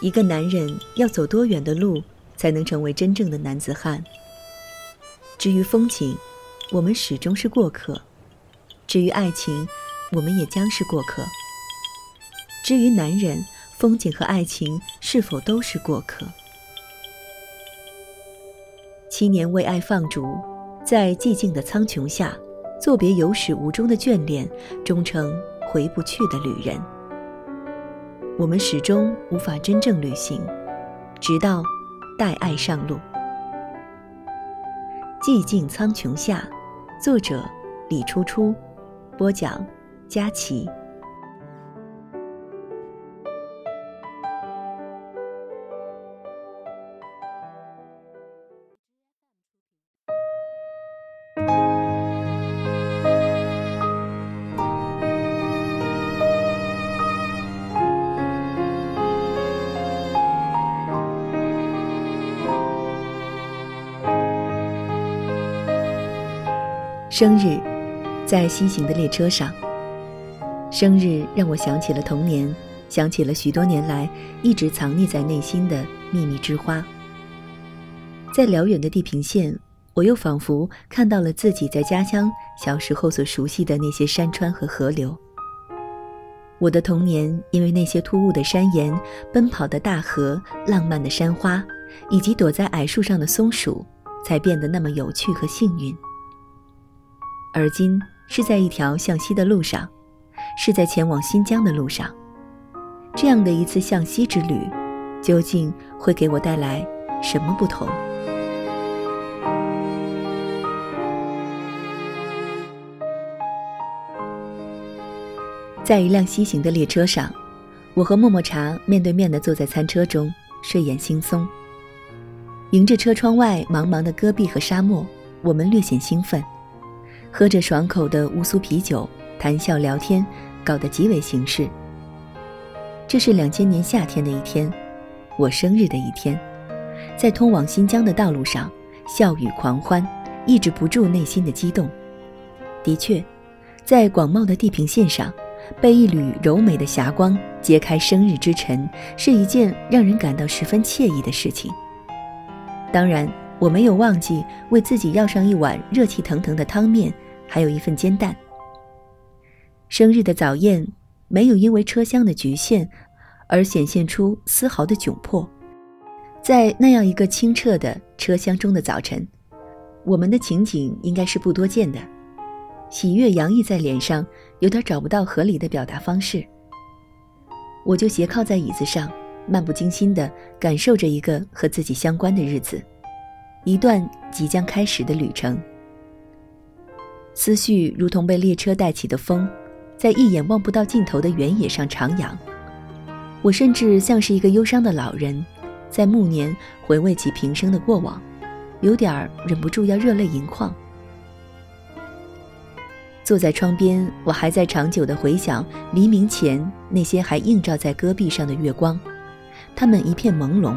一个男人要走多远的路才能成为真正的男子汉？至于风景，我们始终是过客；至于爱情，我们也将是过客；至于男人，风景和爱情是否都是过客？七年为爱放逐，在寂静的苍穹下，作别有始无终的眷恋，终成回不去的旅人。我们始终无法真正旅行，直到带爱上路。寂静苍穹下，作者李初初，播讲佳琪。生日，在西行的列车上。生日让我想起了童年，想起了许多年来一直藏匿在内心的秘密之花。在辽远的地平线，我又仿佛看到了自己在家乡小时候所熟悉的那些山川和河流。我的童年因为那些突兀的山岩、奔跑的大河、浪漫的山花，以及躲在矮树上的松鼠，才变得那么有趣和幸运。而今是在一条向西的路上，是在前往新疆的路上。这样的一次向西之旅，究竟会给我带来什么不同？在一辆西行的列车上，我和默默茶面对面的坐在餐车中，睡眼惺忪。迎着车窗外茫茫的戈壁和沙漠，我们略显兴奋。喝着爽口的乌苏啤酒，谈笑聊天，搞得极为形式。这是两千年夏天的一天，我生日的一天，在通往新疆的道路上，笑语狂欢，抑制不住内心的激动。的确，在广袤的地平线上，被一缕柔美的霞光揭开生日之尘，是一件让人感到十分惬意的事情。当然。我没有忘记为自己要上一碗热气腾腾的汤面，还有一份煎蛋。生日的早宴没有因为车厢的局限而显现出丝毫的窘迫。在那样一个清澈的车厢中的早晨，我们的情景应该是不多见的，喜悦洋溢在脸上，有点找不到合理的表达方式。我就斜靠在椅子上，漫不经心地感受着一个和自己相关的日子。一段即将开始的旅程，思绪如同被列车带起的风，在一眼望不到尽头的原野上徜徉。我甚至像是一个忧伤的老人，在暮年回味起平生的过往，有点儿忍不住要热泪盈眶。坐在窗边，我还在长久地回想黎明前那些还映照在戈壁上的月光，它们一片朦胧，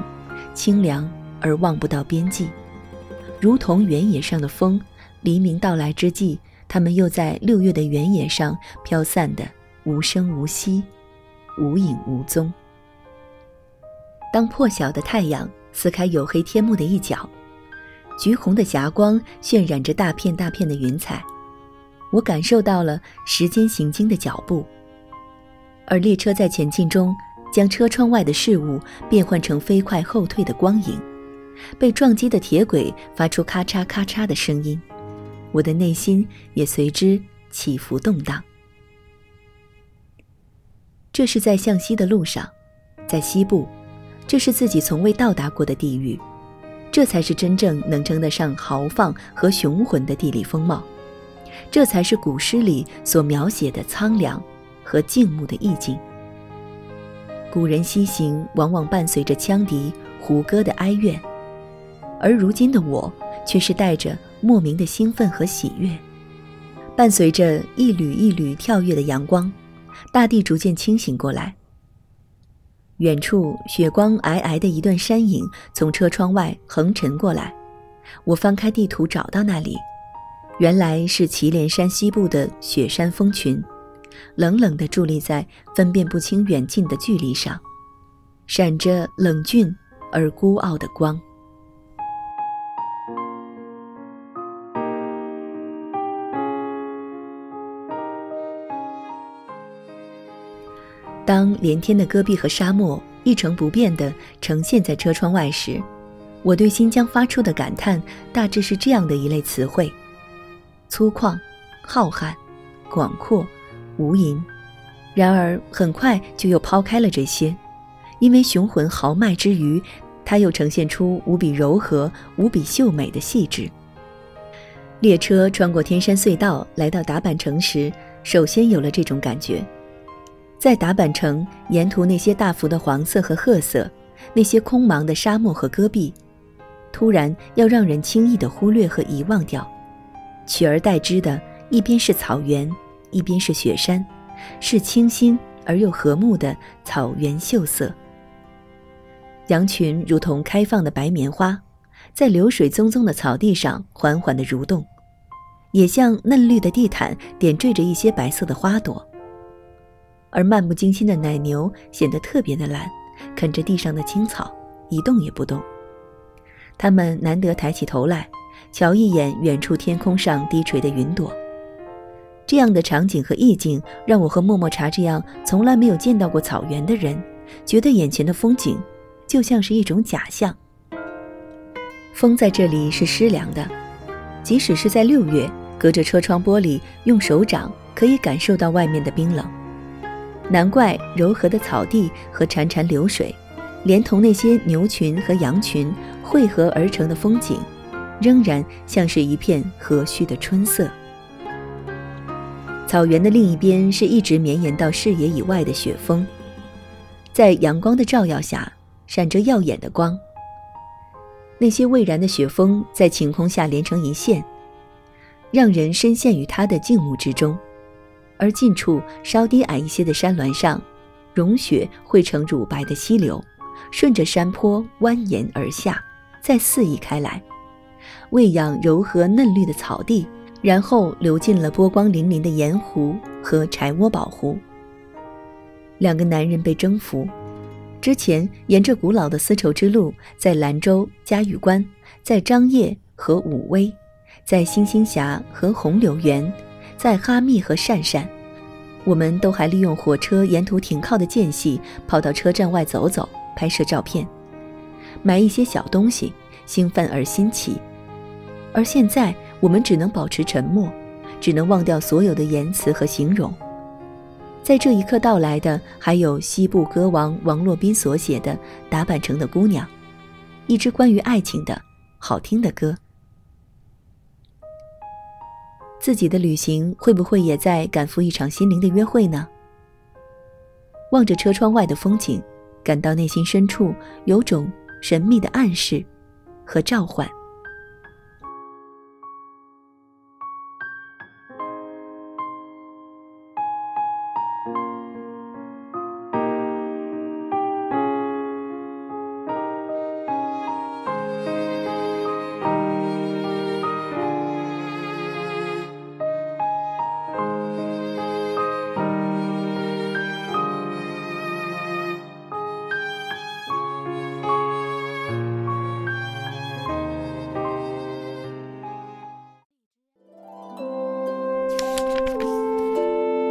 清凉而望不到边际。如同原野上的风，黎明到来之际，它们又在六月的原野上飘散的无声无息，无影无踪。当破晓的太阳撕开黝黑天幕的一角，橘红的霞光渲染着大片大片的云彩，我感受到了时间行经的脚步，而列车在前进中，将车窗外的事物变换成飞快后退的光影。被撞击的铁轨发出咔嚓咔嚓的声音，我的内心也随之起伏动荡。这是在向西的路上，在西部，这是自己从未到达过的地域，这才是真正能称得上豪放和雄浑的地理风貌，这才是古诗里所描写的苍凉和静穆的意境。古人西行，往往伴随着羌笛、胡歌的哀怨。而如今的我，却是带着莫名的兴奋和喜悦，伴随着一缕一缕跳跃的阳光，大地逐渐清醒过来。远处雪光皑皑的一段山影从车窗外横沉过来，我翻开地图找到那里，原来是祁连山西部的雪山峰群，冷冷地伫立在分辨不清远近的距离上。闪着冷峻而孤傲的光。当连天的戈壁和沙漠一成不变地呈现在车窗外时，我对新疆发出的感叹大致是这样的一类词汇：粗犷、浩瀚、广阔、无垠。然而很快就又抛开了这些，因为雄浑豪迈之余，它又呈现出无比柔和、无比秀美的细致。列车穿过天山隧道来到达坂城时，首先有了这种感觉。在达坂城沿途那些大幅的黄色和褐色，那些空茫的沙漠和戈壁，突然要让人轻易的忽略和遗忘掉，取而代之的一边是草原，一边是雪山，是清新而又和睦的草原秀色。羊群如同开放的白棉花，在流水淙淙的草地上缓缓地蠕动，也像嫩绿的地毯点缀着一些白色的花朵。而漫不经心的奶牛显得特别的懒，啃着地上的青草，一动也不动。它们难得抬起头来，瞧一眼远处天空上低垂的云朵。这样的场景和意境，让我和默默茶这样从来没有见到过草原的人，觉得眼前的风景就像是一种假象。风在这里是湿凉的，即使是在六月，隔着车窗玻璃，用手掌可以感受到外面的冰冷。难怪柔和的草地和潺潺流水，连同那些牛群和羊群汇合而成的风景，仍然像是一片和煦的春色。草原的另一边是一直绵延到视野以外的雪峰，在阳光的照耀下闪着耀眼的光。那些蔚然的雪峰在晴空下连成一线，让人深陷于它的静穆之中。而近处稍低矮一些的山峦上，融雪汇成乳白的溪流，顺着山坡蜿蜒而下，再肆意开来，喂养柔和嫩绿的草地，然后流进了波光粼粼的盐湖和柴窝堡湖。两个男人被征服，之前沿着古老的丝绸之路，在兰州、嘉峪关，在张掖和武威，在星星峡和红柳园。在哈密和鄯善，我们都还利用火车沿途停靠的间隙，跑到车站外走走，拍摄照片，买一些小东西，兴奋而新奇。而现在，我们只能保持沉默，只能忘掉所有的言辞和形容。在这一刻到来的，还有西部歌王王洛宾所写的《打板城的姑娘》，一支关于爱情的好听的歌。自己的旅行会不会也在赶赴一场心灵的约会呢？望着车窗外的风景，感到内心深处有种神秘的暗示和召唤。